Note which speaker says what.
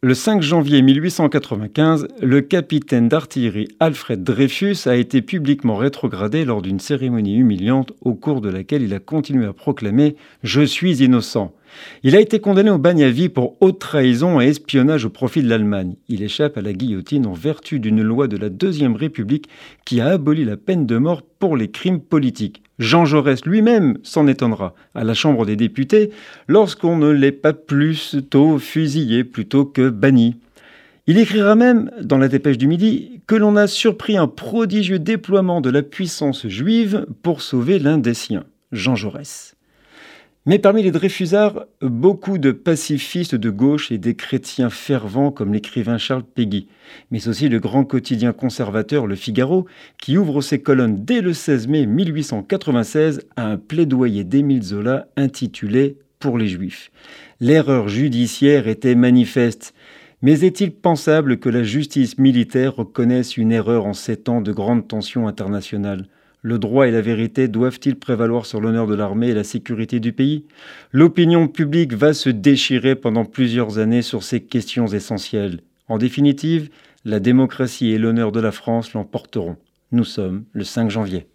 Speaker 1: Le 5 janvier 1895, le capitaine d'artillerie Alfred Dreyfus a été publiquement rétrogradé lors d'une cérémonie humiliante au cours de laquelle il a continué à proclamer ⁇ Je suis innocent ⁇ il a été condamné au bagne à vie pour haute trahison et espionnage au profit de l'Allemagne. Il échappe à la guillotine en vertu d'une loi de la Deuxième République qui a aboli la peine de mort pour les crimes politiques. Jean Jaurès lui-même s'en étonnera à la Chambre des députés lorsqu'on ne l'est pas plus tôt fusillé plutôt que banni. Il écrira même, dans la dépêche du Midi, que l'on a surpris un prodigieux déploiement de la puissance juive pour sauver l'un des siens, Jean Jaurès. Mais parmi les Dreyfusards, beaucoup de pacifistes de gauche et des chrétiens fervents comme l'écrivain Charles Péguy, mais aussi le grand quotidien conservateur Le Figaro, qui ouvre ses colonnes dès le 16 mai 1896 à un plaidoyer d'Émile Zola intitulé Pour les Juifs. L'erreur judiciaire était manifeste. Mais est-il pensable que la justice militaire reconnaisse une erreur en sept ans de grande tension internationale? Le droit et la vérité doivent-ils prévaloir sur l'honneur de l'armée et la sécurité du pays? L'opinion publique va se déchirer pendant plusieurs années sur ces questions essentielles. En définitive, la démocratie et l'honneur de la France l'emporteront. Nous sommes le 5 janvier.